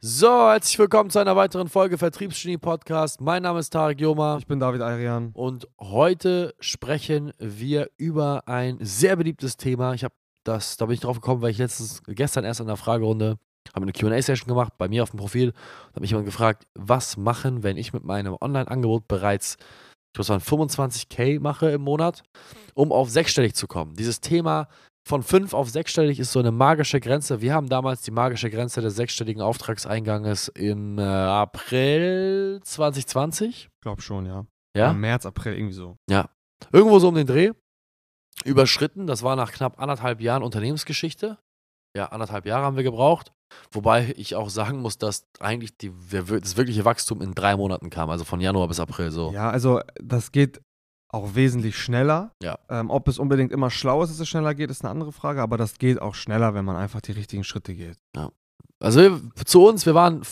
So, herzlich willkommen zu einer weiteren Folge Vertriebsgenie Podcast. Mein Name ist Tarek Joma Ich bin David Ayrian. und heute sprechen wir über ein sehr beliebtes Thema. Ich habe das, da bin ich drauf gekommen, weil ich letztens, gestern erst in der Fragerunde habe eine Q&A-Session gemacht bei mir auf dem Profil. Da hat mich jemand gefragt, was machen, wenn ich mit meinem Online-Angebot bereits, ich muss sagen, 25k mache im Monat, um auf sechsstellig zu kommen. Dieses Thema von 5 auf sechsstellig ist so eine magische Grenze. Wir haben damals die magische Grenze des sechsstelligen Auftragseinganges im äh, April 2020. Glaub schon, ja. Ja? Im März, April, irgendwie so. Irgendwo so um den Dreh. Überschritten. Das war nach knapp anderthalb Jahren Unternehmensgeschichte. Ja, anderthalb Jahre haben wir gebraucht. Wobei ich auch sagen muss, dass eigentlich die, das wirkliche Wachstum in drei Monaten kam. Also von Januar bis April so. Ja, also das geht auch wesentlich schneller. Ja. Ähm, ob es unbedingt immer schlau ist, dass es schneller geht, ist eine andere Frage, aber das geht auch schneller, wenn man einfach die richtigen Schritte geht. Also wir, zu uns, wir waren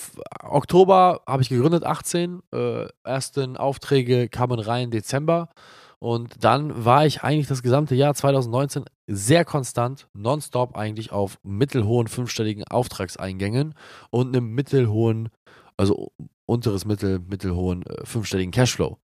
Oktober, habe ich gegründet, 18. Äh, ersten Aufträge kamen rein Dezember. Und dann war ich eigentlich das gesamte Jahr 2019 sehr konstant, nonstop eigentlich auf mittelhohen fünfstelligen Auftragseingängen und einem mittelhohen, also unteres Mittel, mittelhohen äh, fünfstelligen Cashflow.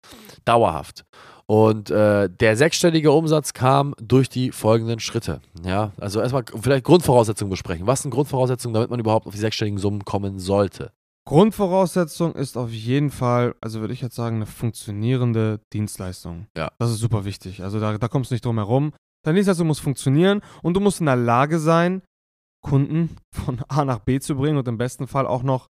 Dauerhaft. Und äh, der sechsstellige Umsatz kam durch die folgenden Schritte. Ja, also erstmal vielleicht Grundvoraussetzungen besprechen. Was sind Grundvoraussetzungen, damit man überhaupt auf die sechsstelligen Summen kommen sollte? Grundvoraussetzung ist auf jeden Fall, also würde ich jetzt sagen, eine funktionierende Dienstleistung. Ja. Das ist super wichtig. Also da, da kommst du nicht drum herum. Deine Dienstleistung muss funktionieren und du musst in der Lage sein, Kunden von A nach B zu bringen und im besten Fall auch noch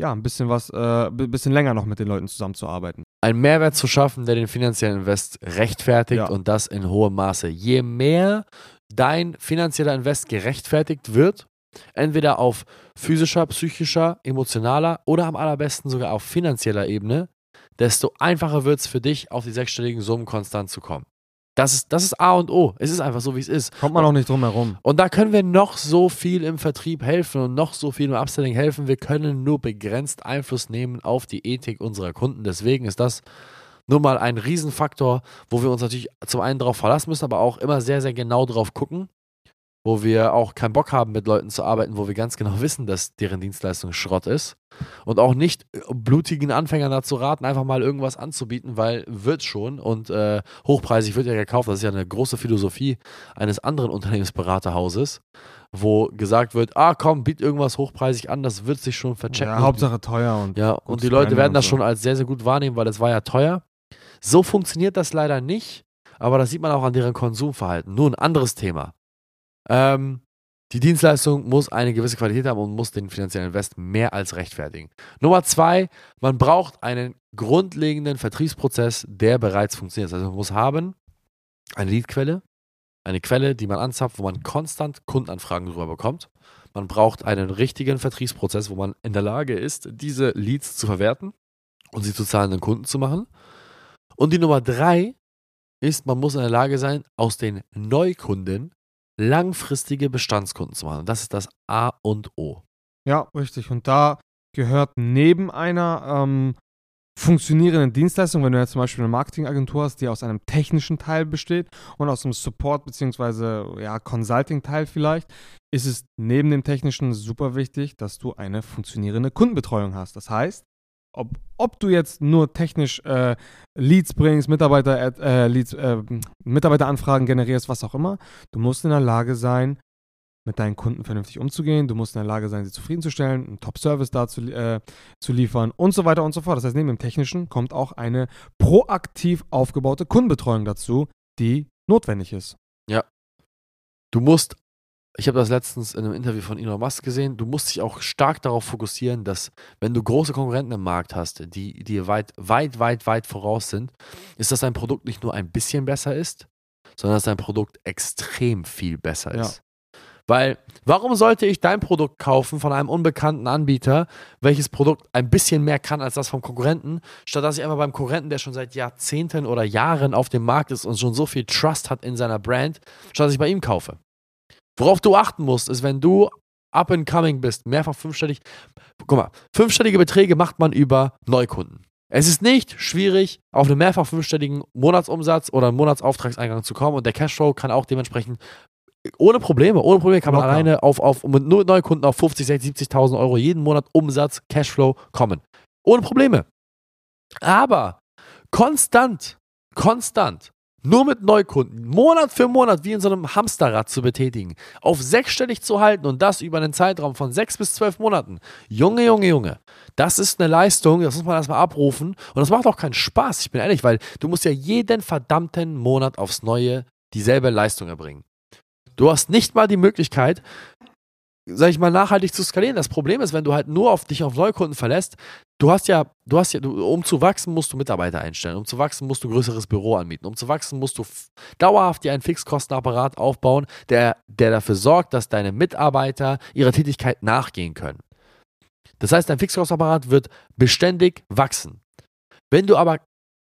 ja, ein bisschen was, äh, ein bisschen länger noch mit den Leuten zusammenzuarbeiten. Einen Mehrwert zu schaffen, der den finanziellen Invest rechtfertigt Ja. und das in hohem Maße. Je mehr dein finanzieller Invest gerechtfertigt wird, entweder auf physischer, psychischer, emotionaler oder am allerbesten sogar auf finanzieller Ebene, desto einfacher wird es für dich, auf die sechsstelligen Summen konstant zu kommen. Das ist, das ist A und O. Es ist einfach so, wie es ist. Kommt man auch nicht drum herum. Und da können wir noch so viel im Vertrieb helfen und noch so viel im Upselling helfen. Wir können nur begrenzt Einfluss nehmen auf die Ethik unserer Kunden. Deswegen ist das nur mal ein Riesenfaktor, wo wir uns natürlich zum einen darauf verlassen müssen, aber auch immer sehr, sehr genau drauf gucken, wo wir auch keinen Bock haben, mit Leuten zu arbeiten, wo wir ganz genau wissen, dass deren Dienstleistung Schrott ist. Und auch nicht äh, blutigen Anfängern dazu raten, einfach mal irgendwas anzubieten, weil wird schon und äh, hochpreisig wird ja gekauft. Das ist ja eine große Philosophie eines anderen Unternehmensberaterhauses, wo gesagt wird, ah komm, biet irgendwas hochpreisig an, das wird sich schon verchecken. Ja, Hauptsache teuer und Ja, und die Leute werden das so. schon als sehr, sehr gut wahrnehmen, weil es war ja teuer. So funktioniert das leider nicht, aber das sieht man auch an deren Konsumverhalten. Nur ein anderes Thema. Ähm, die Dienstleistung muss eine gewisse Qualität haben und muss den finanziellen Invest mehr als rechtfertigen. Nummer zwei, man braucht einen grundlegenden Vertriebsprozess, der bereits funktioniert. Also man muss haben eine Leadquelle, eine Quelle, die man anzapft, wo man konstant Kundenanfragen drüber bekommt. Man braucht einen richtigen Vertriebsprozess, wo man in der Lage ist, diese Leads zu verwerten und sie zu zahlenden Kunden zu machen. Und die Nummer drei ist, man muss in der Lage sein, aus den Neukunden langfristige Bestandskunden zu machen. Das ist das A und O. Ja, richtig. Und da gehört neben einer ähm, funktionierenden Dienstleistung, wenn du jetzt zum Beispiel eine Marketingagentur hast, die aus einem technischen Teil besteht und aus einem Support- bzw. Ja, Consulting-Teil vielleicht, ist es neben dem technischen super wichtig, dass du eine funktionierende Kundenbetreuung hast. Das heißt, ob, ob du jetzt nur technisch äh, Leads bringst, Mitarbeiter, äh, Leads, äh, Mitarbeiteranfragen generierst, was auch immer, du musst in der Lage sein, mit deinen Kunden vernünftig umzugehen. Du musst in der Lage sein, sie zufriedenzustellen, einen Top-Service da zu, äh, zu liefern und so weiter und so fort. Das heißt, neben dem Technischen kommt auch eine proaktiv aufgebaute Kundenbetreuung dazu, die notwendig ist. Du musst, ich habe das letztens in einem Interview von Elon Musk gesehen, du musst dich auch stark darauf fokussieren, dass wenn du große Konkurrenten im Markt hast, die dir weit, weit, weit, weit voraus sind, ist, dass dein Produkt nicht nur ein bisschen besser ist, sondern dass dein Produkt extrem viel besser Ja. ist. Weil, warum sollte ich dein Produkt kaufen von einem unbekannten Anbieter, welches Produkt ein bisschen mehr kann als das vom Konkurrenten, statt dass ich einfach beim Konkurrenten, der schon seit Jahrzehnten oder Jahren auf dem Markt ist und schon so viel Trust hat in seiner Brand, statt dass ich bei ihm kaufe. Worauf du achten musst, ist, wenn du up and coming bist, mehrfach fünfstellig, guck mal, fünfstellige Beträge macht man über Neukunden. Es ist nicht schwierig, auf einen mehrfach fünfstelligen Monatsumsatz oder einen Monatsauftragseingang zu kommen und der Cashflow kann auch dementsprechend ohne Probleme, ohne Probleme kann man Locker. alleine auf, auf, mit nur neuen Kunden auf 50, 60, 70.000 Euro jeden Monat Umsatz, Cashflow kommen. Ohne Probleme. Aber konstant, konstant, nur mit Neukunden, Monat für Monat wie in so einem Hamsterrad zu betätigen, auf sechsstellig zu halten und das über einen Zeitraum von sechs bis zwölf Monaten. Junge, Junge, Junge, das ist eine Leistung, das muss man erstmal abrufen und das macht auch keinen Spaß, ich bin ehrlich, weil du musst ja jeden verdammten Monat aufs Neue dieselbe Leistung erbringen. Du hast nicht mal die Möglichkeit, sag ich mal, nachhaltig zu skalieren. Das Problem ist, wenn du halt nur auf dich auf Neukunden verlässt, du hast ja, du hast ja, du, um zu wachsen, musst du Mitarbeiter einstellen, um zu wachsen, musst du größeres Büro anmieten, um zu wachsen, musst du dauerhaft dir einen Fixkostenapparat aufbauen, der, der dafür sorgt, dass deine Mitarbeiter ihrer Tätigkeit nachgehen können. Das heißt, dein Fixkostenapparat wird beständig wachsen. Wenn du aber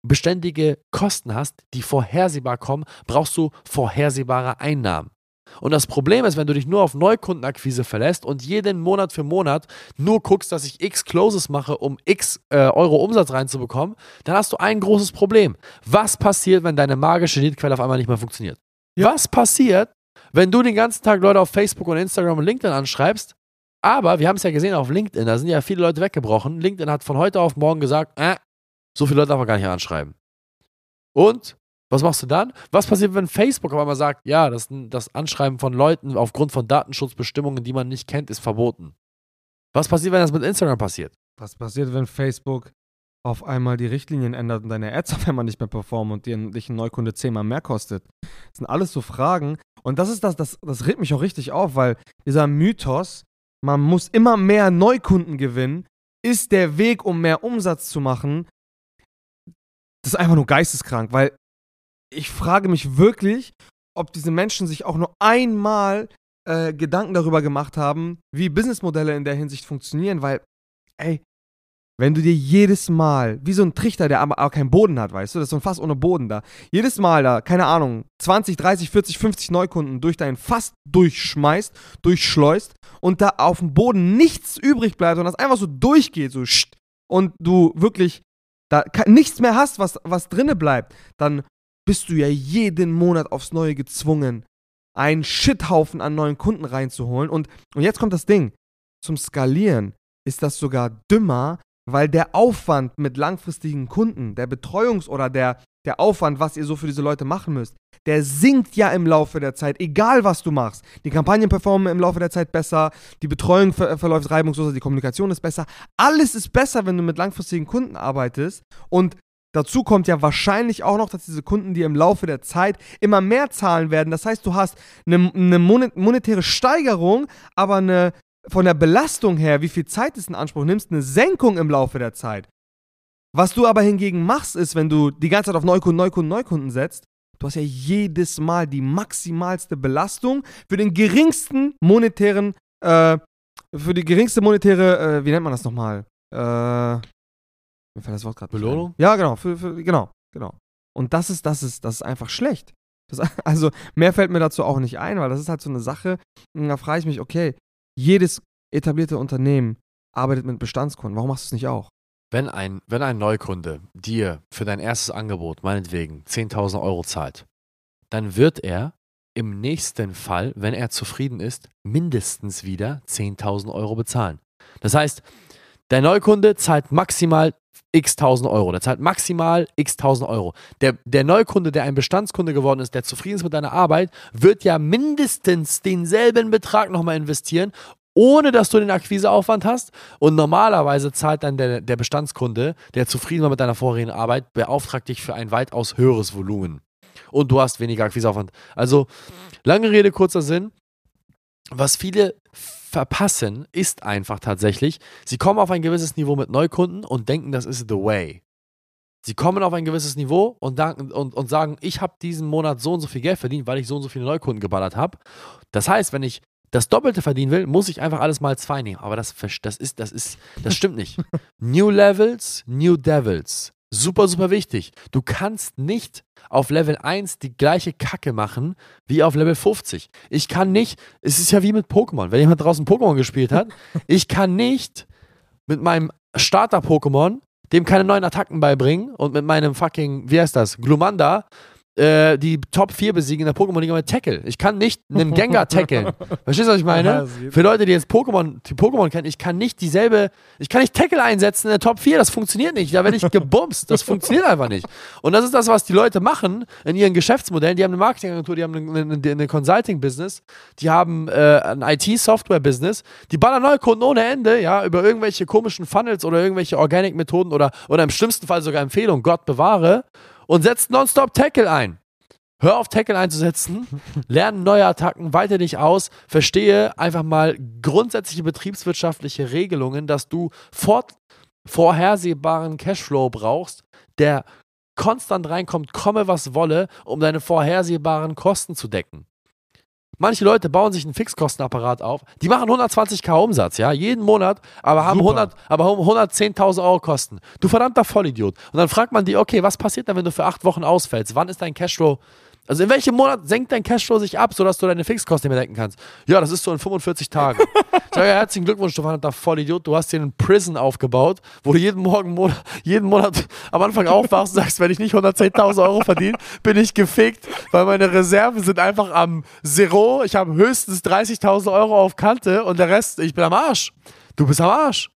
beständige Kosten hast, die vorhersehbar kommen, brauchst du vorhersehbare Einnahmen. Und das Problem ist, wenn du dich nur auf Neukundenakquise verlässt und jeden Monat für Monat nur guckst, dass ich x Closes mache, um x äh, Euro Umsatz reinzubekommen, dann hast du ein großes Problem. Was passiert, wenn deine magische Leadquelle auf einmal nicht mehr funktioniert? Was passiert, wenn du den ganzen Tag Leute auf Facebook und Instagram und LinkedIn anschreibst, aber wir haben es ja gesehen auf LinkedIn, da sind ja viele Leute weggebrochen. LinkedIn hat von heute auf morgen gesagt, äh, so viele Leute darf man gar nicht anschreiben. Und was machst du dann? Was passiert, wenn Facebook auf einmal sagt, ja, das, das Anschreiben von Leuten aufgrund von Datenschutzbestimmungen, die man nicht kennt, ist verboten? Was passiert, wenn das mit Instagram passiert? Was passiert, wenn Facebook auf einmal die Richtlinien ändert und deine Ads auf einmal nicht mehr performen und dir, dich ein Neukunde zehnmal mehr kostet? Das sind alles so Fragen. Und das ist das, das, das regt mich auch richtig auf, weil dieser Mythos, man muss immer mehr Neukunden gewinnen, ist der Weg, um mehr Umsatz zu machen. Das ist einfach nur geisteskrank, weil ich frage mich wirklich, ob diese Menschen sich auch nur einmal äh, Gedanken darüber gemacht haben, wie Businessmodelle in der Hinsicht funktionieren, weil, ey, wenn du dir jedes Mal, wie so ein Trichter, der aber, aber keinen Boden hat, weißt du, das ist so ein Fass ohne Boden da, jedes Mal da, keine Ahnung, 20, 30, 40, 50 Neukunden durch dein Fass durchschmeißt, durchschleust und da auf dem Boden nichts übrig bleibt und das einfach so durchgeht, so und du wirklich da nichts mehr hast, was, was drinne bleibt, dann bist du ja jeden Monat aufs Neue gezwungen, einen Shithaufen an neuen Kunden reinzuholen. Und, und jetzt kommt das Ding. Zum Skalieren ist das sogar dümmer, weil der Aufwand mit langfristigen Kunden, der Betreuungs- oder der, der Aufwand, was ihr so für diese Leute machen müsst, der sinkt ja im Laufe der Zeit, egal was du machst. Die Kampagnen performen im Laufe der Zeit besser, die Betreuung ver verläuft reibungsloser, die Kommunikation ist besser. Alles ist besser, wenn du mit langfristigen Kunden arbeitest. Und dazu kommt ja wahrscheinlich auch noch, dass diese Kunden dir im Laufe der Zeit immer mehr zahlen werden. Das heißt, du hast eine, eine monet monetäre Steigerung, aber eine von der Belastung her, wie viel Zeit es in Anspruch nimmst, eine Senkung im Laufe der Zeit. Was du aber hingegen machst, ist, wenn du die ganze Zeit auf Neukunden, Neukunden, Neukunden setzt, du hast ja jedes Mal die maximalste Belastung für den geringsten monetären, äh, für die geringste monetäre, äh, wie nennt man das nochmal? Äh, mir fällt das Wort gerade. Belohnung? Ja, genau, für, für, genau, genau. Und das ist, das ist, das ist einfach schlecht. Das, also mehr fällt mir dazu auch nicht ein, weil das ist halt so eine Sache, und da frage ich mich, okay, jedes etablierte Unternehmen arbeitet mit Bestandskunden, warum machst du es nicht auch? Wenn ein, wenn ein Neukunde dir für dein erstes Angebot, meinetwegen, 10.000 Euro zahlt, dann wird er im nächsten Fall, wenn er zufrieden ist, mindestens wieder 10.000 Euro bezahlen. Das heißt, der Neukunde zahlt maximal x tausend Euro. Der zahlt maximal x tausend Euro. Der, der Neukunde, der ein Bestandskunde geworden ist, der zufrieden ist mit deiner Arbeit, wird ja mindestens denselben Betrag nochmal investieren, ohne dass du den Akquiseaufwand hast. Und normalerweise zahlt dann der, der Bestandskunde, der zufrieden war mit deiner vorherigen Arbeit, beauftragt dich für ein weitaus höheres Volumen. Und du hast weniger Akquiseaufwand. Also, lange Rede, kurzer Sinn. Was viele verpassen, ist einfach tatsächlich, sie kommen auf ein gewisses Niveau mit Neukunden und denken, das ist the way. Sie kommen auf ein gewisses Niveau und, und, und sagen, ich habe diesen Monat so und so viel Geld verdient, weil ich so und so viele Neukunden geballert habe. Das heißt, wenn ich das Doppelte verdienen will, muss ich einfach alles mal zwei nehmen. Aber das, das ist, das ist, das stimmt nicht. New Levels, New Devils. Super, super wichtig. Du kannst nicht auf Level 1 die gleiche Kacke machen wie auf Level 50. Ich kann nicht, es ist ja wie mit Pokémon. Wenn jemand draußen Pokémon gespielt hat, ich kann nicht mit meinem Starter-Pokémon dem keine neuen Attacken beibringen und mit meinem fucking, wie heißt das, Glumanda äh, die Top 4 besiegen in der Pokémon-Liga mit Tackle. Ich kann nicht einen Gengar tackeln. Verstehst du, was ich meine? Für Leute, die jetzt Pokémon, die Pokémon kennen, ich kann nicht dieselbe, ich kann nicht Tackle einsetzen in der Top 4, das funktioniert nicht. Da werde ich gebumst. Das funktioniert einfach nicht. Und das ist das, was die Leute machen in ihren Geschäftsmodellen. Die haben eine Marketingagentur, die haben eine, eine, eine Consulting-Business, die haben äh, ein IT-Software-Business, die ballern neue Kunden ohne Ende, ja, über irgendwelche komischen Funnels oder irgendwelche Organic-Methoden oder, oder im schlimmsten Fall sogar Empfehlungen, Gott bewahre, und setzt nonstop Tackle ein. Hör auf, Tackle einzusetzen, lerne neue Attacken, weite dich aus, verstehe einfach mal grundsätzliche betriebswirtschaftliche Regelungen, dass du fort, vorhersehbaren Cashflow brauchst, der konstant reinkommt, komme was wolle, um deine vorhersehbaren Kosten zu decken. Manche Leute bauen sich einen Fixkostenapparat auf, die machen 120k Umsatz, ja, jeden Monat, aber haben, Super. 100, aber haben 110.000 Euro Kosten. Du verdammter Vollidiot. Und dann fragt man die, okay, was passiert dann, wenn du für acht Wochen ausfällst? Wann ist dein Cashflow? Also in welchem Monat senkt dein Cashflow sich ab, sodass du deine Fixkosten nicht mehr decken kannst? Ja, das ist so in 45 Tagen. Ich sage, ja, herzlichen Glückwunsch, du verdammter Vollidiot. Du hast dir einen Prison aufgebaut, wo du jeden Morgen, jeden Monat am Anfang aufwachst und sagst, wenn ich nicht 110.000 Euro verdiene, bin ich gefickt, weil meine Reserven sind einfach am Zero. Ich habe höchstens 30.000 Euro auf Kante und der Rest, ich bin am Arsch. Du bist am Arsch.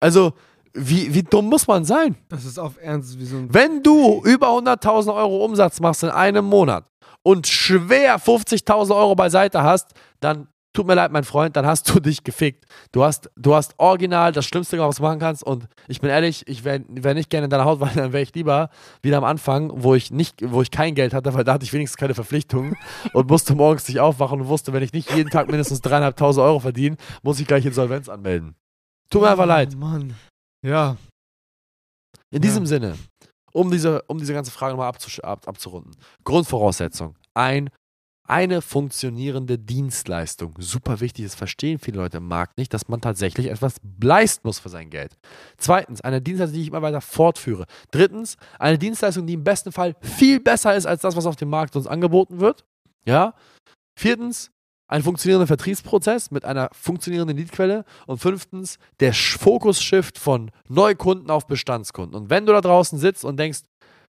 Also, wie, wie dumm muss man sein? Das ist auf Ernst wie so ein. Wenn du über 100.000 Euro Umsatz machst in einem Monat und schwer 50.000 Euro beiseite hast, dann tut mir leid, mein Freund, dann hast du dich gefickt. Du hast, du hast original das Schlimmste was du machen kannst. Und ich bin ehrlich, ich wäre wär nicht gerne in deiner Haut, weil dann wäre ich lieber wieder am Anfang, wo ich nicht, wo ich kein Geld hatte, weil da hatte ich wenigstens keine Verpflichtungen und musste morgens nicht aufwachen und wusste, wenn ich nicht jeden Tag mindestens 3.500 Euro verdiene, muss ich gleich Insolvenz anmelden. Tut mir einfach leid. Oh, Mann. Ja. In Ja. diesem Sinne, um diese, um diese ganze Frage nochmal ab, abzurunden. Grundvoraussetzung: ein, eine funktionierende Dienstleistung. Super wichtig, das verstehen viele Leute im Markt nicht, dass man tatsächlich etwas leisten muss für sein Geld. Zweitens, eine Dienstleistung, die ich immer weiter fortführe. Drittens, eine Dienstleistung, die im besten Fall viel besser ist als das, was auf dem Markt uns angeboten wird. Ja. Viertens, ein funktionierender Vertriebsprozess mit einer funktionierenden Leadquelle. Und fünftens, der Fokus-Shift von Neukunden auf Bestandskunden. Und wenn du da draußen sitzt und denkst,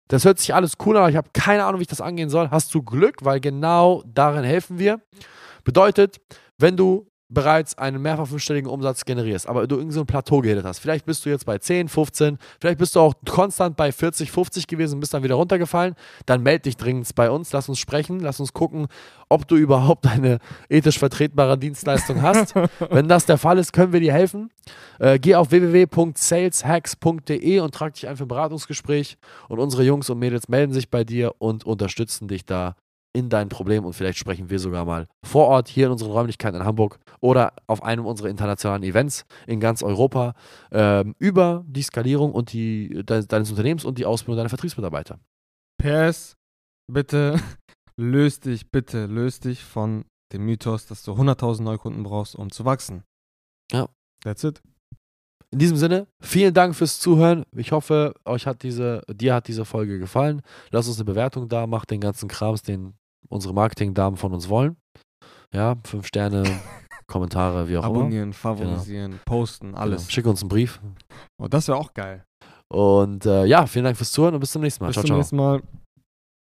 das hört sich alles cool an, aber ich habe keine Ahnung, wie ich das angehen soll, hast du Glück, weil genau darin helfen wir. Bedeutet, wenn du bereits einen mehrfach fünfstelligen Umsatz generierst, aber du irgendein so ein Plateau gehittet hast, vielleicht bist du jetzt bei 10, 15, vielleicht bist du auch konstant bei 40, 50 gewesen und bist dann wieder runtergefallen, dann melde dich dringend bei uns, lass uns sprechen, lass uns gucken, ob du überhaupt eine ethisch vertretbare Dienstleistung hast. Wenn das der Fall ist, können wir dir helfen. Äh, geh auf www.saleshacks.de und trag dich ein für ein Beratungsgespräch und unsere Jungs und Mädels melden sich bei dir und unterstützen dich da in dein Problem und vielleicht sprechen wir sogar mal vor Ort hier in unseren Räumlichkeiten in Hamburg oder auf einem unserer internationalen Events in ganz Europa ähm, über die Skalierung und die de deines Unternehmens und die Ausbildung deiner Vertriebsmitarbeiter. PS, bitte löst dich, bitte löst dich von dem Mythos, dass du 100.000 Neukunden brauchst, um zu wachsen. Ja. That's it. In diesem Sinne, vielen Dank fürs Zuhören. Ich hoffe, euch hat diese, dir hat diese Folge gefallen. Lasst uns eine Bewertung da, macht den ganzen Krams, den unsere Marketingdamen von uns wollen. Ja, fünf Sterne, Kommentare, wie auch immer. Abonnieren, favorisieren, posten, alles. Genau. Schick uns einen Brief. Oh, das wäre auch geil. Und äh, ja, vielen Dank fürs Zuhören und bis zum nächsten Mal. Bis ciao, zum ciao. nächsten Mal.